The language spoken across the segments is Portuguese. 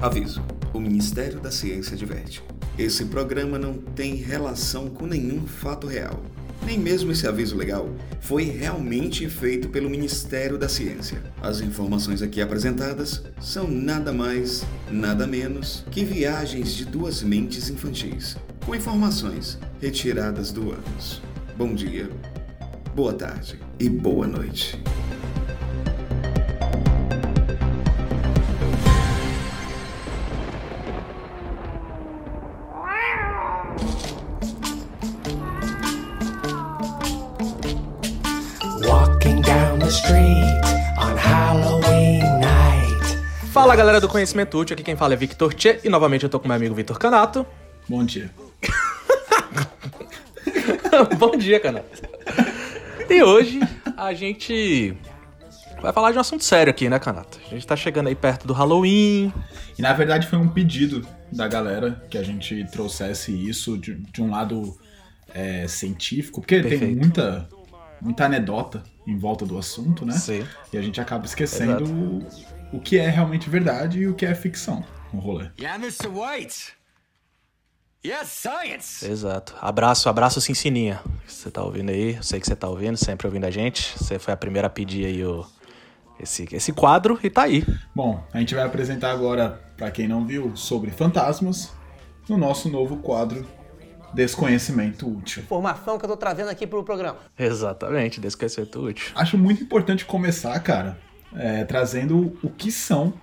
Aviso: o Ministério da Ciência adverte. Esse programa não tem relação com nenhum fato real. Nem mesmo esse aviso legal foi realmente feito pelo Ministério da Ciência. As informações aqui apresentadas são nada mais, nada menos que viagens de duas mentes infantis, com informações retiradas do ânus. Bom dia, boa tarde e boa noite. Fala galera do Conhecimento Útil, aqui quem fala é Victor Tchê e novamente eu tô com meu amigo Vitor Canato. Bom dia. Bom dia, Canato. E hoje a gente vai falar de um assunto sério aqui, né, Canato? A gente tá chegando aí perto do Halloween. E na verdade foi um pedido da galera que a gente trouxesse isso de, de um lado é, científico, porque tem Perfeito. muita, muita anedota em volta do assunto, né? Sim. E a gente acaba esquecendo o, o que é realmente verdade e o que é ficção no rolê. Yeah, Mr. White. Yes, science. Exato. Abraço, abraço Cincininha. Você tá ouvindo aí? Eu sei que você tá ouvindo, sempre ouvindo a gente. Você foi a primeira a pedir aí o, esse, esse quadro e tá aí. Bom, a gente vai apresentar agora, pra quem não viu, sobre fantasmas no nosso novo quadro Desconhecimento Útil. informação que eu tô trazendo aqui pro programa. Exatamente, desconhecimento útil. Acho muito importante começar, cara, é, trazendo o que são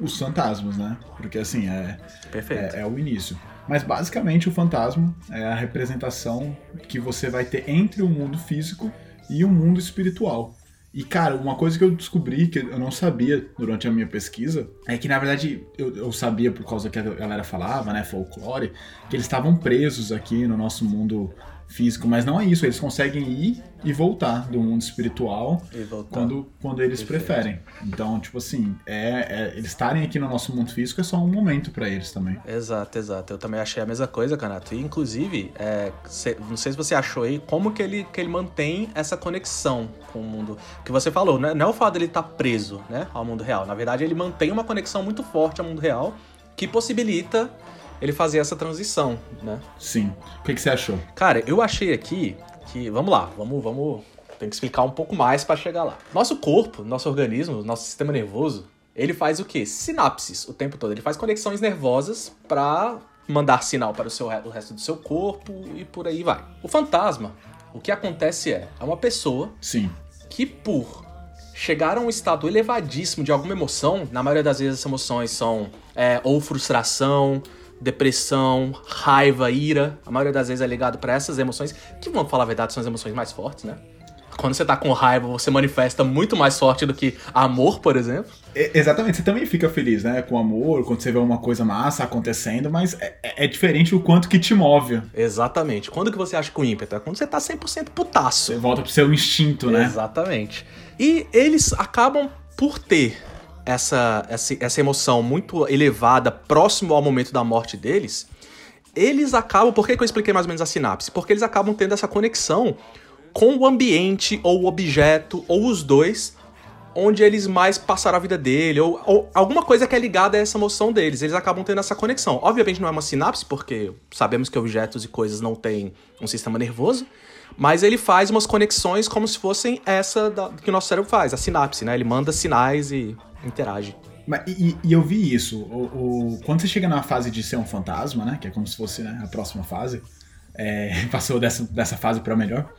os fantasmas, né? Porque assim, é, é, é o início. Mas basicamente o fantasma é a representação que você vai ter entre o mundo físico e o mundo espiritual. E cara, uma coisa que eu descobri que eu não sabia durante a minha pesquisa é que na verdade eu, eu sabia por causa que a galera falava, né, folclore, que eles estavam presos aqui no nosso mundo físico, mas não é isso, eles conseguem ir e voltar do mundo espiritual quando, quando eles Perfeito. preferem. Então, tipo assim, é, é- eles estarem aqui no nosso mundo físico é só um momento pra eles também. Exato, exato. Eu também achei a mesma coisa, Canato. E, inclusive, é, cê- não sei se você achou aí como que ele, que ele mantém essa conexão com o mundo. Que você falou, né? não é o fato dele estar preso né, ao mundo real. Na verdade, ele mantém uma conexão muito forte ao mundo real que possibilita ele fazer essa transição, né? Sim. O que, que você achou? Cara, eu achei aqui que. Vamos lá, vamos. vamos tem que explicar um pouco mais pra chegar lá. Nosso corpo, nosso organismo, nosso sistema nervoso, ele faz o quê? Sinapses o tempo todo. Ele faz conexões nervosas pra mandar sinal para o, seu, o resto do seu corpo e por aí vai. O fantasma, o que acontece é, é uma pessoa Sim. que por chegar a um estado elevadíssimo de alguma emoção, na maioria das vezes essas emoções são é, ou frustração, depressão, raiva, ira, a maioria das vezes é ligado pra essas emoções, que vamos falar a verdade, são as emoções mais fortes, né? Quando você tá com raiva, você manifesta muito mais forte do que amor, por exemplo. E- exatamente, você também fica feliz, né? Com amor, quando você vê uma coisa massa acontecendo, mas é, é diferente o quanto que te move. Exatamente. Quando que você acha com ímpeto? É quando você tá 100% putaço. Você volta pro seu instinto, né? Exatamente. E eles acabam por ter essa, essa, essa emoção muito elevada, próximo ao momento da morte deles. Eles acabam. Por que, que eu expliquei mais ou menos a sinapse? Porque eles acabam tendo essa conexão com o ambiente, ou o objeto, ou os dois, onde eles mais passaram a vida dele, ou, ou alguma coisa que é ligada a essa emoção deles. Eles acabam tendo essa conexão. Obviamente não é uma sinapse, porque sabemos que objetos e coisas não têm um sistema nervoso, mas ele faz umas conexões como se fossem essa da- que o nosso cérebro faz, a sinapse, né? Ele manda sinais e interage. E, e eu vi isso. O, o- quando você chega na fase de ser um fantasma, né? Que é como se fosse né, a próxima fase. é, passou dessa, dessa fase pra melhor.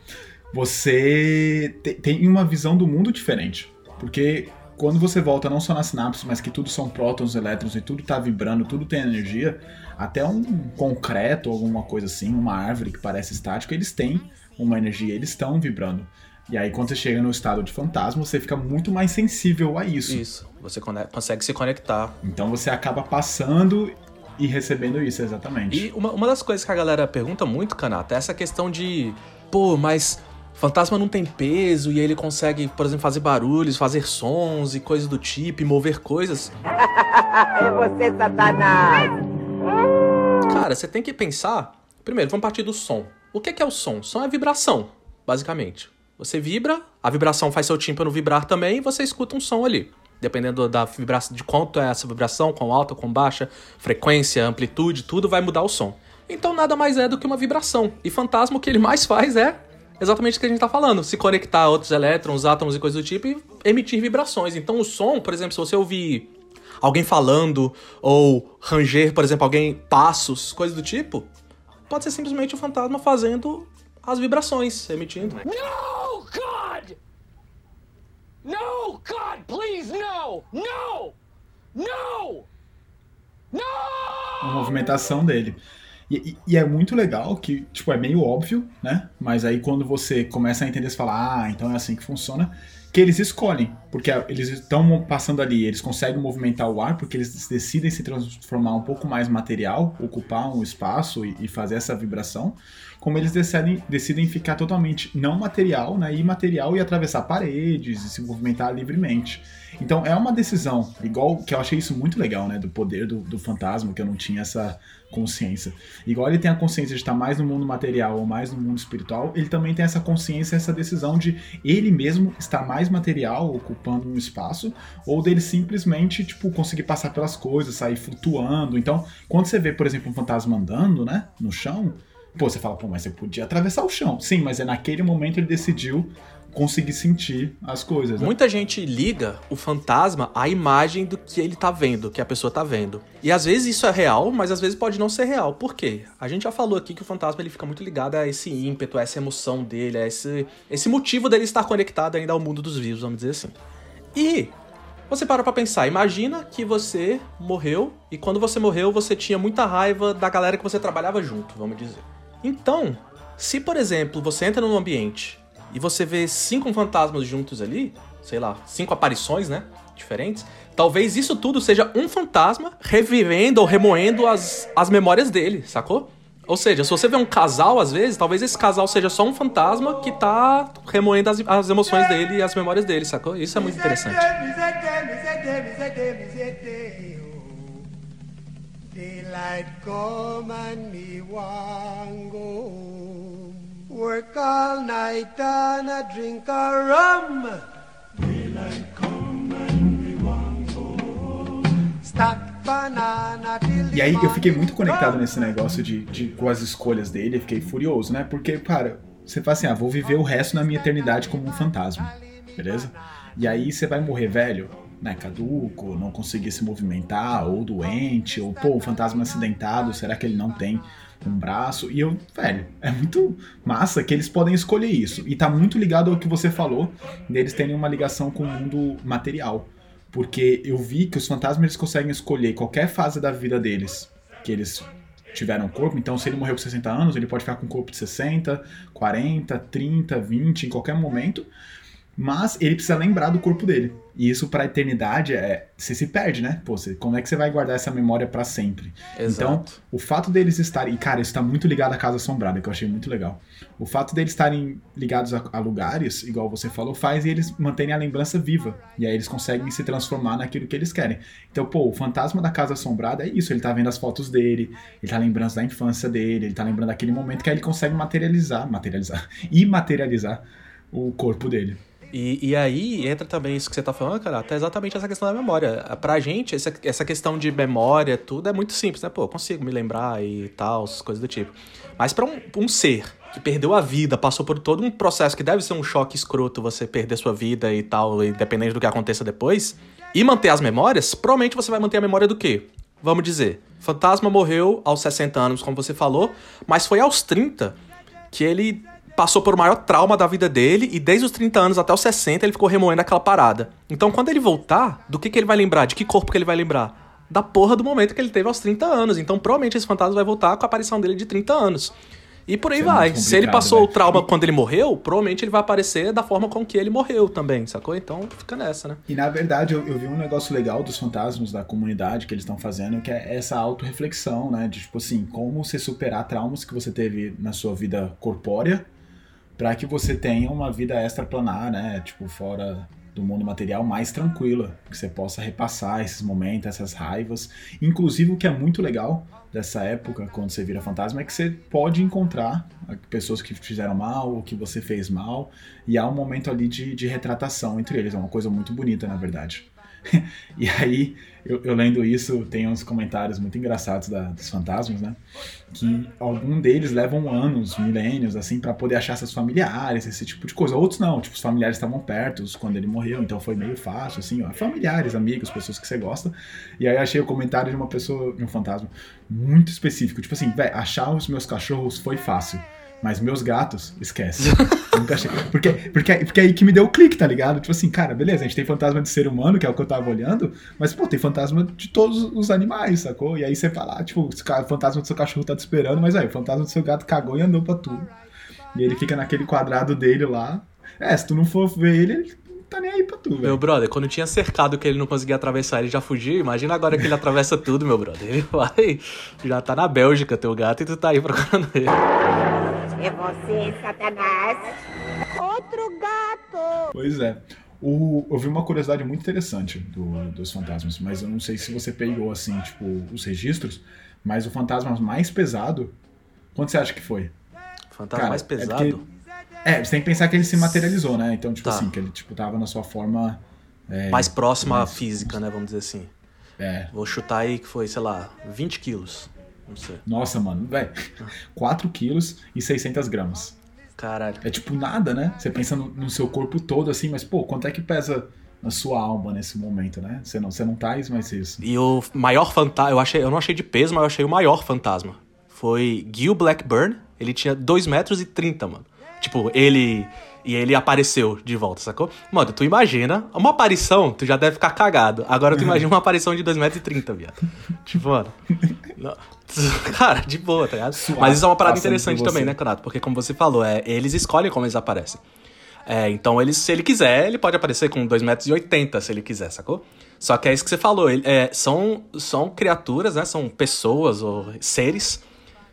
Você te- tem uma visão do mundo diferente. Porque quando você volta não só na sinapse, mas que tudo são prótons, elétrons e tudo tá vibrando, tudo tem energia, até um concreto, alguma coisa assim, uma árvore que parece estática, eles têm uma energia, eles estão vibrando. E aí, quando você chega no estado de fantasma, você fica muito mais sensível a isso. Isso. Você consegue se conectar. Então você acaba passando e recebendo isso, exatamente. E uma, uma das coisas que a galera pergunta muito, Kanata, é essa questão de, pô, mas fantasma não tem peso e ele consegue, por exemplo, fazer barulhos, fazer sons e coisas do tipo, e mover coisas. É você, Satanás! Cara, você tem que pensar. Primeiro, vamos partir do som. O que que é o som? Som é vibração, basicamente. Você vibra, a vibração faz seu tímpano vibrar também e você escuta um som ali. dependendo da vibração, de quanto é essa vibração, quão alta, quão baixa, frequência, amplitude, tudo vai mudar o som. Então nada mais é do que uma vibração. E fantasma o que ele mais faz é exatamente o que a gente tá falando, se conectar a outros elétrons, átomos e coisas do tipo e emitir vibrações. Então o som, por exemplo, se você ouvir alguém falando ou ranger, por exemplo, alguém passos, coisas do tipo, pode ser simplesmente o fantasma fazendo as vibrações, emitindo. No, God! No, God, please, no! No! No! a No! movimentação dele. E, e- e é muito legal que, tipo, é meio óbvio, né? Mas aí quando você começa a entender, você fala, ah, então é assim que funciona. Que eles escolhem, porque eles estão passando ali, eles conseguem movimentar o ar, porque eles decidem se transformar um pouco mais material, ocupar um espaço e, e fazer essa vibração, como eles decidem, decidem ficar totalmente não material, né, imaterial e atravessar paredes e se movimentar livremente. Então é uma decisão, igual que eu achei isso muito legal, né, do poder do, do fantasma, que eu não tinha essa consciência. Igual ele tem a consciência de estar mais no mundo material ou mais no mundo espiritual, ele também tem essa consciência, essa decisão de ele mesmo estar mais material, ocupando um espaço, ou dele simplesmente, tipo, conseguir passar pelas coisas, sair flutuando. Então, quando você vê, por exemplo, um fantasma andando, né, no chão, pô, você fala, pô, mas você podia atravessar o chão. Sim, mas é naquele momento ele decidiu conseguir sentir as coisas. né? Muita gente liga o fantasma à imagem do que ele tá vendo, que a pessoa tá vendo. E às vezes isso é real, mas às vezes pode não ser real. Por quê? A gente já falou aqui que o fantasma ele fica muito ligado a esse ímpeto, a essa emoção dele, a esse, esse motivo dele estar conectado ainda ao mundo dos vivos, vamos dizer assim. E você para pra pensar, imagina que você morreu e quando você morreu você tinha muita raiva da galera que você trabalhava junto, vamos dizer. Então, se por exemplo você entra num ambiente e você vê cinco fantasmas juntos ali, sei lá, cinco aparições, né? Diferentes. Talvez isso tudo seja um fantasma revivendo ou remoendo as, as memórias dele, sacou? Ou seja, se você vê um casal, às vezes, talvez esse casal seja só um fantasma que tá remoendo as, as emoções dele e as memórias dele, sacou? Isso é muito interessante. Daylight come and me want go. Work all night and a drink a rum. Daylight come and me want go home. Stack banana till E aí eu fiquei muito conectado nesse negócio de, de com as escolhas dele, eu fiquei furioso, né? Porque, cara, você fala assim, ah, vou viver o resto da minha eternidade como um fantasma, beleza? E aí você vai morrer velho, né, caduco, não conseguir se movimentar, ou doente, ou pô, o fantasma acidentado, será que ele não tem um braço? E eu, velho, é muito massa que eles podem escolher isso. E tá muito ligado ao que você falou, deles terem uma ligação com o mundo material. Porque eu vi que os fantasmas eles conseguem escolher qualquer fase da vida deles que eles tiveram corpo. Então, se ele morreu com 60 anos, ele pode ficar com um corpo de 60, 40, 30, 20, em qualquer momento. Mas ele precisa lembrar do corpo dele. E isso pra eternidade é. Você se perde, né? Pô, você, como é que você vai guardar essa memória pra sempre? Então, Exato. o fato deles estarem. E, cara, isso tá muito ligado à Casa Assombrada, que eu achei muito legal. O fato deles estarem ligados a, a lugares, igual você falou, faz eles manterem a lembrança viva. E aí eles conseguem se transformar naquilo que eles querem. Então, pô, o fantasma da Casa Assombrada é isso. Ele tá vendo as fotos dele, ele tá lembrando da infância dele, ele tá lembrando daquele momento que aí ele consegue materializar, materializar, e materializar o corpo dele. E, e aí entra também isso que você tá falando, cara, até exatamente essa questão da memória. Pra gente, essa, essa questão de memória, tudo é muito simples, né? Pô, eu consigo me lembrar e tal, coisas do tipo. Mas pra um, um ser que perdeu a vida, passou por todo um processo que deve ser um choque escroto você perder sua vida e tal, independente do que aconteça depois, e manter as memórias, provavelmente você vai manter a memória do quê? Vamos dizer, Fantasma morreu aos 60 anos, como você falou, mas foi aos 30 que ele passou por o maior trauma da vida dele e desde os 30 anos até os 60 ele ficou remoendo aquela parada. Então quando ele voltar, do que, que ele vai lembrar? De que corpo que ele vai lembrar? Da porra do momento que ele teve aos 30 anos. Então provavelmente esse fantasma vai voltar com a aparição dele de 30 anos. E por aí Isso é vai. muito Se ele passou né? o trauma quando ele morreu, provavelmente ele vai aparecer da forma com que ele morreu também, sacou? Então fica nessa, né? E na verdade eu, eu vi um negócio legal dos fantasmas da comunidade que eles estão fazendo, que é essa autorreflexão, né? De tipo assim, como você superar traumas que você teve na sua vida corpórea para que você tenha uma vida extraplanar, né? Tipo, fora do mundo material mais tranquila, que você possa repassar esses momentos, essas raivas. Inclusive, o que é muito legal dessa época, quando você vira fantasma, é que você pode encontrar pessoas que fizeram mal ou que você fez mal, e há um momento ali de, de retratação entre eles. É uma coisa muito bonita, na verdade. e aí, eu, eu lendo isso, tem uns comentários muito engraçados da- dos fantasmas, né? Que algum deles levam anos, milênios, assim, pra poder achar seus familiares, esse tipo de coisa. Outros não, tipo, os familiares estavam perto quando ele morreu, então foi meio fácil, assim, ó, familiares, amigos, pessoas que você gosta. E aí achei o comentário de uma pessoa, de um fantasma, muito específico. Tipo assim, velho, achar os meus cachorros foi fácil. Mas meus gatos, esquece. Nunca achei. Porque, porque, porque aí que me deu o clique, tá ligado? Tipo assim, cara, beleza, a gente tem fantasma de ser humano, que é o que eu tava olhando, mas, pô, tem fantasma de todos os animais, sacou? E aí você fala, ah, tipo, o fantasma do seu cachorro tá te esperando, mas aí, o fantasma do seu gato cagou e andou pra tudo. E ele fica naquele quadrado dele lá. É, se tu não for ver ele, ele não tá nem aí pra tu, Meu velho. brother, quando tinha cercado que ele não conseguia atravessar, ele já fugiu. Imagina agora que ele atravessa tudo, meu brother. Ele vai. Já tá na Bélgica, teu gato, e tu tá aí procurando ele. É você, Satanás. Outro gato. Pois é. O, eu vi uma curiosidade muito interessante do- dos fantasmas, mas eu não sei se você pegou, assim, tipo, os registros, mas o fantasma mais pesado, quanto você acha que foi? Fantasma Cara, mais é pesado. porque- É, você tem que pensar que ele se materializou, né? Então, tipo Tá. assim, que ele, tipo, tava na sua forma... é, mais próximo à física, né? Vamos dizer assim. É. Vou chutar aí que foi, sei lá, 20 quilos. Nossa, mano, velho. 4 quilos e 600 gramas. Caralho. É tipo nada, né? Você pensa no, no seu corpo todo, assim, mas, pô, quanto é que pesa na sua alma nesse momento, né? Você não, você não tá mais isso. E o maior fantasma, eu, achei, eu não achei de peso, mas eu achei o maior fantasma. Foi Gil Blackburn. Ele tinha 2 metros e 30, mano. Tipo, ele. E ele apareceu de volta, sacou? Mano, tu imagina. Uma aparição, tu já deve ficar cagado. Agora tu imagina uma aparição de 2 metros e 30, viado. Tipo, mano. não- Cara, de boa, tá ligado? Suave, Mas isso é uma parada interessante também, né, Canato? Porque, como você falou, é, eles escolhem como eles aparecem. É, então, ele, se ele quiser, ele pode aparecer com 2,80 metros, e 80, se ele quiser, sacou? Só que é isso que você falou. ele- é, são, são criaturas, né? São pessoas ou seres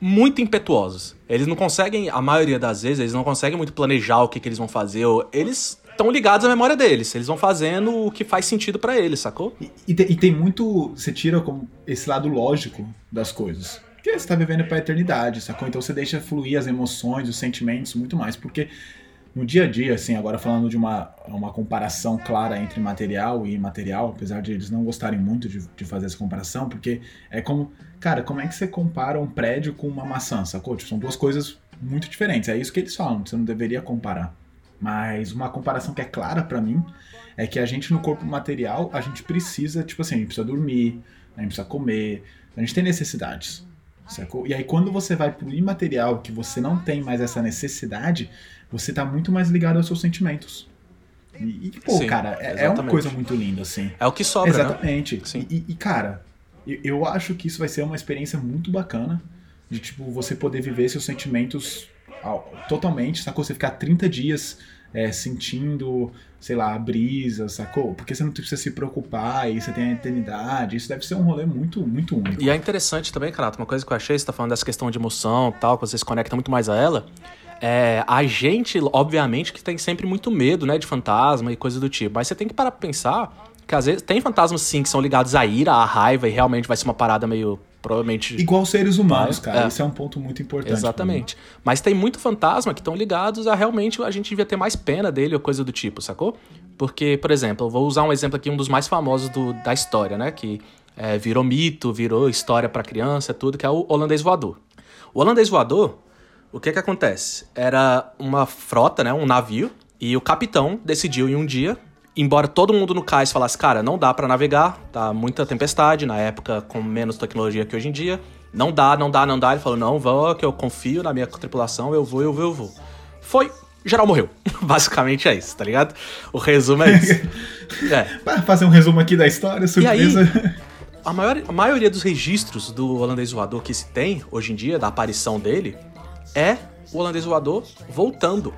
muito impetuosos. Eles não conseguem, a maioria das vezes, eles não conseguem muito planejar o que, que eles vão fazer. Eles estão ligados à memória deles. Eles vão fazendo o que faz sentido pra eles, sacou? E, e tem, e tem muito. Você tira como esse lado lógico das coisas. Porque você tá vivendo pra eternidade, sacou? Então você deixa fluir as emoções, os sentimentos muito mais. Porque no dia a dia, assim, agora falando de uma, uma comparação clara entre material e imaterial, apesar de eles não gostarem muito de, de fazer essa comparação, porque é como. Cara, como é que você compara um prédio com uma maçã, sacou? Tipo, são duas coisas muito diferentes. É isso que eles falam, você não deveria comparar. Mas uma comparação que é clara pra mim é que a gente no corpo material, a gente precisa, tipo assim, a gente precisa dormir, a gente precisa comer, a gente tem necessidades. Sacou? E aí quando você vai pro imaterial, que você não tem mais essa necessidade, você tá muito mais ligado aos seus sentimentos. E, e, pô, Sim, cara, é, é uma coisa muito linda, assim. É o que sobra, né? Exatamente. Sim. E, e, cara, eu, eu acho que isso vai ser uma experiência muito bacana de, tipo, você poder viver seus sentimentos totalmente, sacou? Você ficar 30 dias é, sentindo, sei lá, a brisa, sacou? Porque você não precisa se preocupar e você tem a eternidade. Isso deve ser um rolê muito, muito único. E é interessante também, Canato, uma coisa que eu achei, você tá falando dessa questão de emoção tal, que você se conecta muito mais a ela. É, a gente, obviamente, que tem sempre muito medo, né, de fantasma e coisa do tipo. Mas você tem que parar pra pensar que às vezes tem fantasmas sim que são ligados à ira, à raiva, e realmente vai ser uma parada meio. Provavelmente. Igual seres humanos, cara. é. Isso é um ponto muito importante. Exatamente. Mas tem muito fantasma que estão ligados a realmente a gente devia ter mais pena dele ou coisa do tipo, sacou? Porque, por exemplo, eu vou usar um exemplo aqui, um dos mais famosos do- da história, né? Que é, virou mito, virou história pra criança, tudo, que é o holandês voador. O holandês voador, o que que acontece? Era uma frota, né? Um navio, e o capitão decidiu em um dia embora todo mundo no cais falasse, cara, não dá pra navegar, tá muita tempestade, na época com menos tecnologia que hoje em dia, não dá, não dá, não dá. Ele falou, não, vou, que eu confio na minha tripulação, eu vou, eu vou, eu vou. Foi, geral morreu. Basicamente é isso, tá ligado? O resumo é isso. é. Fazer um resumo aqui da história, surpresa. A, maior, a maioria dos registros do holandês voador que se tem hoje em dia, da aparição dele, é o holandês voador voltando.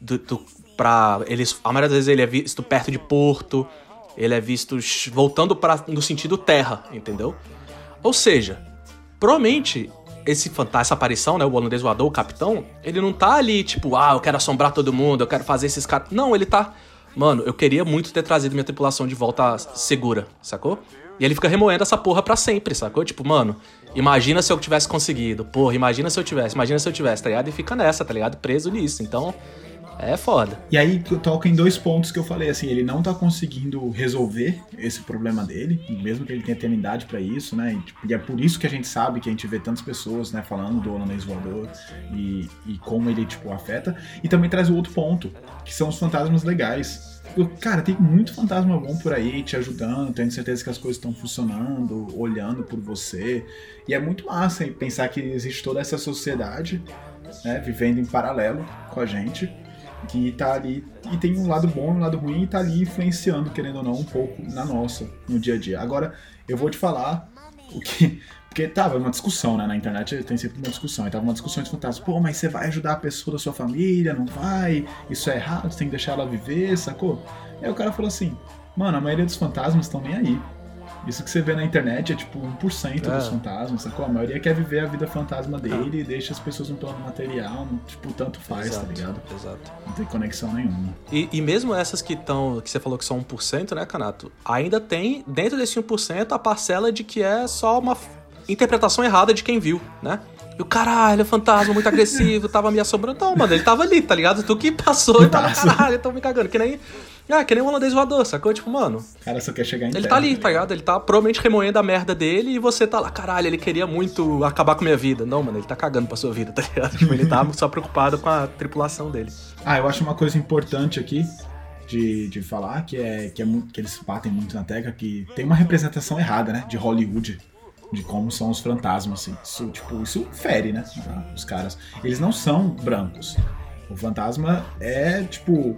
Do, do, pra, eles, a maioria das vezes ele é visto perto de porto, ele é visto voltando para no sentido terra, entendeu? Ou seja, provavelmente esse fantasma, essa aparição, né, o holandês voador, o capitão, ele não tá ali tipo, ah, eu quero assombrar todo mundo, eu quero fazer esses caras. Não, ele tá, mano, eu queria muito ter trazido minha tripulação de volta segura, sacou? E ele fica remoendo essa porra pra sempre, sacou? Tipo, mano, imagina se eu tivesse conseguido, porra, imagina se eu tivesse, imagina se eu tivesse, tá ligado? E fica nessa, tá ligado? Preso nisso. Então, É foda. E aí toca em dois pontos que eu falei, assim, ele não tá conseguindo resolver esse problema dele, mesmo que ele tenha eternidade pra isso, né? E, tipo, e é por isso que a gente sabe que a gente vê tantas pessoas, né, falando do holandês voador e, e como ele, tipo, afeta. E também traz o outro ponto, que são os fantasmas legais. Cara, tem muito fantasma bom por aí te ajudando, tendo certeza que as coisas estão funcionando, olhando por você. E é muito massa hein, pensar que existe toda essa sociedade, né, vivendo em paralelo com a gente, que tá ali e tem um lado bom um lado ruim e tá ali influenciando, querendo ou não, um pouco na nossa, no dia a dia. Agora, eu vou te falar o que. Porque tava uma discussão, né? Na internet tem sempre uma discussão. E tava uma discussão de fantasmas. Pô, mas você vai ajudar a pessoa da sua família? Não vai? Isso é errado, você tem que deixar ela viver, sacou? Aí o cara falou assim: Mano, a maioria dos fantasmas estão nem aí. Isso que você vê na internet é tipo 1% dos É. fantasmas, sacou? A maioria quer viver a vida fantasma dele e deixa as pessoas no plano material, tipo, tanto faz, tá ligado? Exato. Não tem conexão nenhuma. E, e mesmo essas que estão, que você falou que são 1%, né, Canato? Ainda tem, dentro desse 1%, a parcela de que é só uma interpretação errada de quem viu, né? E o caralho, fantasma muito agressivo, tava me assombrando. Não, mano, ele tava ali, tá ligado? Tu que passou e tava, caralho, tão me cagando. Que nem. Ah, que nem um holandês voador, sacou? Tipo, mano, O cara só quer chegar em ele terra, tá ali, tá ligado? Ele tá provavelmente remoendo a merda dele e você tá lá, caralho, ele queria muito acabar com a minha vida. Não, mano, ele tá cagando pra sua vida, tá ligado? Tipo, ele tá só preocupado com a tripulação dele. Ah, eu acho uma coisa importante aqui de, de falar, que é, que é que eles batem muito na tecla, que tem uma representação errada, né? De Hollywood. De como são os fantasmas, assim. Isso, tipo, isso fere, né? Os caras. Eles não são brancos. O fantasma é, tipo,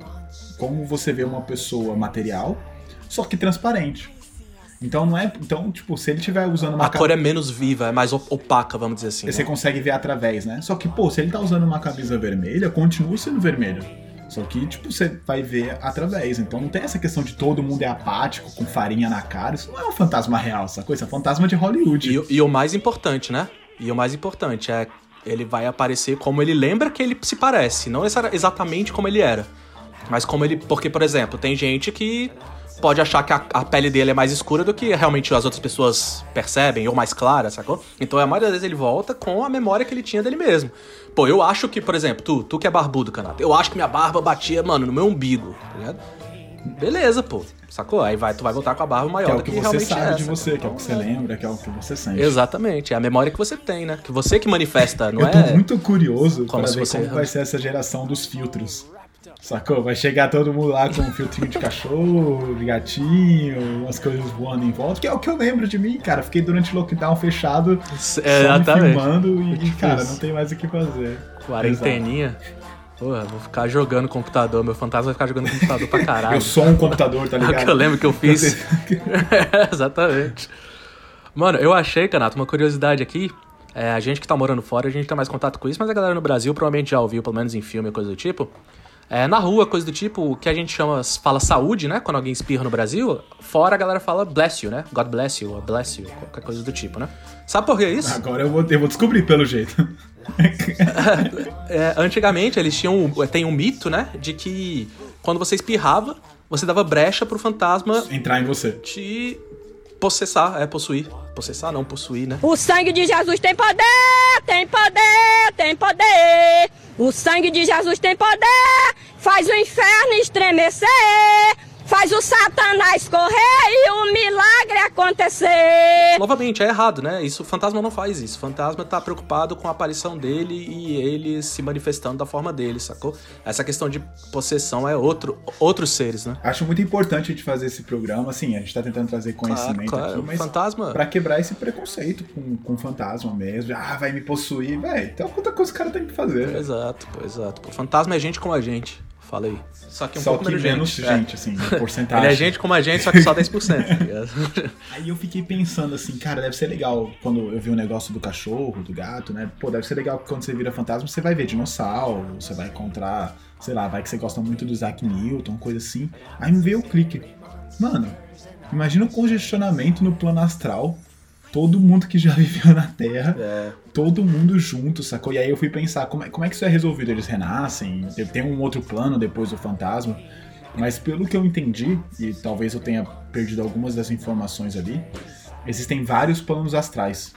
como você vê uma pessoa material, só que transparente. Então não é. Então, tipo, se ele estiver usando uma A cor é menos viva, é mais op- opaca, vamos dizer assim. você né? consegue ver através, né? Só que, pô, se ele tá usando uma camisa vermelha, continua sendo vermelho. Só que, tipo, você vai ver através. Então não tem essa questão de todo mundo é apático, com farinha na cara. Isso não é um fantasma real, essa coisa. É um fantasma de Hollywood. E, o- e o mais importante, né? E o mais importante é ele vai aparecer como ele lembra que ele se parece, não exa- exatamente como ele era. Mas como ele. Porque, por exemplo, tem gente que pode achar que a, a pele dele é mais escura do que realmente as outras pessoas percebem, ou mais clara, sacou? Então a maioria das vezes ele volta com a memória que ele tinha dele mesmo. Pô, eu acho que, por exemplo, tu, tu que é barbudo, Canato, eu acho que minha barba batia, mano, no meu umbigo, tá ligado? Beleza, pô. Sacou? Aí vai, tu vai voltar com a barba Que maior é o que que, você sabe é. de você, que é o que você Então, lembra, que é o que você sente. Exatamente, é a memória que você tem, né? Que você que manifesta, não Eu tô é. muito curioso Como para ver você- como vai ser essa geração dos filtros. Sacou? Vai chegar todo mundo lá com um filtrinho de cachorro, de gatinho, umas coisas voando em volta. Que é o que eu lembro de mim, cara. Fiquei durante o lockdown fechado, só Exatamente. filmando e, Difícil. cara, não tem mais o que fazer. Quarenteninha. Porra, vou ficar jogando computador. Meu fantasma vai ficar jogando computador pra caralho. Eu sou um computador, tá É o ligado? que eu lembro que eu fiz. Exatamente. Mano, eu achei, Canato, uma curiosidade aqui. É, a gente que tá morando fora, a gente tem mais contato com isso, mas a galera no Brasil provavelmente já ouviu, pelo menos em filme, coisa do tipo. É, na rua, coisa do tipo, o que a gente chama, fala saúde, né? Quando alguém espirra no Brasil, fora a galera fala bless you, né? God bless you, or bless you, qualquer coisa do tipo, né? Sabe por que isso? Agora eu vou, eu vou descobrir pelo jeito. É, antigamente eles tinham. Tem um mito, né? De que quando você espirrava, você dava brecha pro fantasma Entrar em você. te possessar, é possuir. Possessar não, possuir, né? O sangue de Jesus tem poder, tem poder, tem poder. O sangue de Jesus tem poder, faz o inferno estremecer, faz o Satanás correr e o milagre acontecer. Novamente, é errado, né? Isso, o fantasma não faz isso. O fantasma tá preocupado com a aparição dele e ele se manifestando da forma dele, sacou? Essa questão de possessão é outro, outros seres, né? Acho muito importante a gente fazer esse programa, assim, a gente tá tentando trazer conhecimento claro, aqui, o mas fantasma- pra quebrar esse preconceito com, com fantasma mesmo. Ah, vai me possuir, velho. Então quanta coisa o cara tem que fazer. Exato, pô, exato. O fantasma é gente como a gente. Falei. Só que um Só pouco que menos menos gente. gente, É. assim, em porcentagem. Ele é gente como a gente, só que só 10%. tá ligado? Aí eu fiquei pensando assim, cara, deve ser legal quando eu vi o negócio do cachorro, do gato, né? Pô, deve ser legal que quando você vira fantasma, você vai ver dinossauro, você vai encontrar, sei lá, vai que você gosta muito do Isaac Newton, coisa assim. Aí me veio o clique. Mano, imagina o congestionamento no plano astral. Todo mundo que já viveu na Terra, É. todo mundo junto, sacou? E aí eu fui pensar, como é, como é que isso é resolvido? Eles renascem? Tem um outro plano depois do fantasma? Mas pelo que eu entendi, e talvez eu tenha perdido algumas das informações ali, existem vários planos astrais.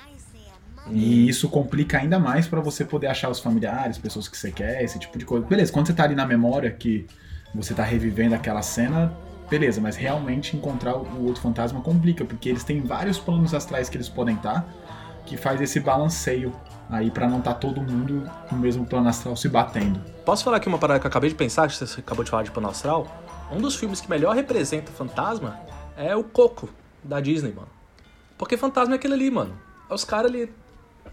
E isso complica ainda mais pra você poder achar os familiares, pessoas que você quer, esse tipo de coisa. Beleza, quando você tá ali na memória que você tá revivendo aquela cena, beleza, mas realmente encontrar o outro fantasma complica, porque eles têm vários planos astrais que eles podem estar, que faz esse balanceio aí pra não tá todo mundo no mesmo plano astral se batendo. Posso falar aqui uma parada que eu acabei de pensar, que você acabou de falar de Plano Astral? Um dos filmes que melhor representa fantasma é o Coco, da Disney, mano. Porque fantasma é aquele ali, mano. É os caras ali.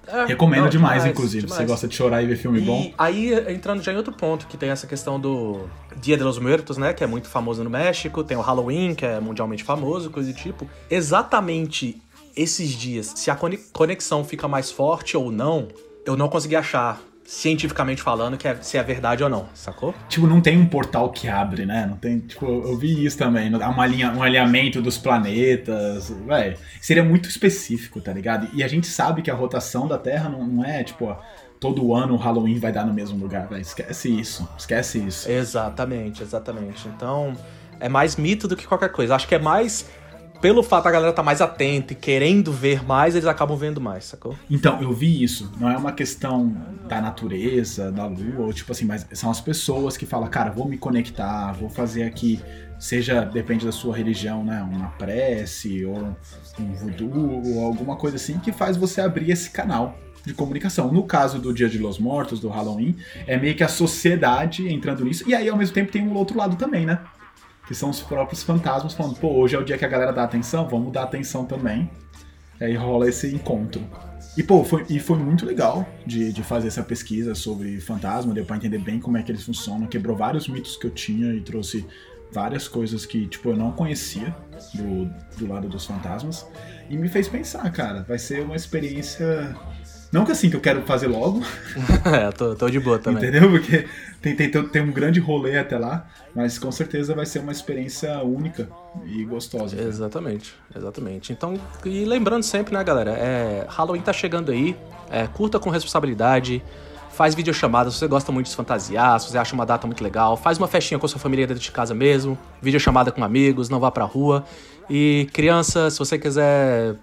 É, Recomendo não, demais, inclusive. demais. Você gosta de chorar e ver filme E bom? aí, entrando já em outro ponto, que tem essa questão do Dia de los Muertos, né? Que é muito famoso no México. Tem o Halloween, que é mundialmente famoso, coisa do tipo. Exatamente esses dias, se a cone- conexão fica mais forte ou não, eu não consegui achar, cientificamente falando, que é, se é verdade ou não, sacou? Tipo, não tem um portal que abre, né? Não tem, tipo, eu vi isso também. Há uma linha, um alinhamento dos planetas. Véi, seria muito específico, tá ligado? E a gente sabe que a rotação da Terra não, não é, tipo, ó, todo ano o Halloween vai dar no mesmo lugar, velho. Esquece isso. Esquece isso. Exatamente, exatamente. Então, é mais mito do que qualquer coisa. Acho que é mais pelo fato da galera estar mais atenta e querendo ver mais, eles acabam vendo mais, sacou? Então, eu vi isso. Não é uma questão da natureza, da lua, ou tipo assim, mas são as pessoas que falam, cara, vou me conectar, vou fazer aqui, seja, depende da sua religião, né? Uma prece, ou um voodoo, ou alguma coisa assim, que faz você abrir esse canal de comunicação. No caso do Dia de los Mortos, do Halloween, é meio que a sociedade entrando nisso, e aí ao mesmo tempo tem um outro lado também, né? Que são os próprios fantasmas falando, pô, hoje é o dia que a galera dá atenção, vamos dar atenção também. E aí rola esse encontro. E, pô, foi, e foi muito legal de, de fazer essa pesquisa sobre fantasma, deu pra entender bem como é que eles funcionam, quebrou vários mitos que eu tinha e trouxe várias coisas que, tipo, eu não conhecia do, do lado dos fantasmas. E me fez pensar, cara, vai ser uma experiência. Não que assim que eu quero fazer logo, é, tô, tô de boa também. entendeu? Porque tem, tem, tem um grande rolê até lá, mas com certeza vai ser uma experiência única e gostosa. cara. Exatamente, exatamente. Então, e lembrando sempre, né, galera, é, Halloween tá chegando aí, é, curta com responsabilidade, faz videochamada se você gosta muito de se fantasiar, se você acha uma data muito legal, faz uma festinha com a sua família dentro de casa mesmo, videochamada com amigos, não vá pra rua. E criança, se você quiser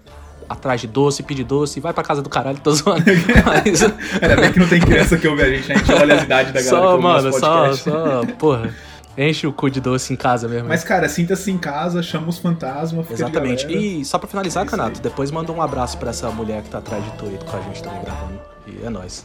atrás de doce, pedir doce, vai pra casa do caralho, tô zoando. Mas, Ainda bem que não tem criança que ouve a gente, né? A gente olha as idades da galera que só, ouve mano, só, só, porra, enche o cu de doce em casa mesmo. Mas, cara, sinta-se em casa, chama os fantasmas, Exatamente. E só pra finalizar, É Canato, depois manda um abraço pra essa mulher que tá atrás de tu aí com a gente também gravando. E é nóis.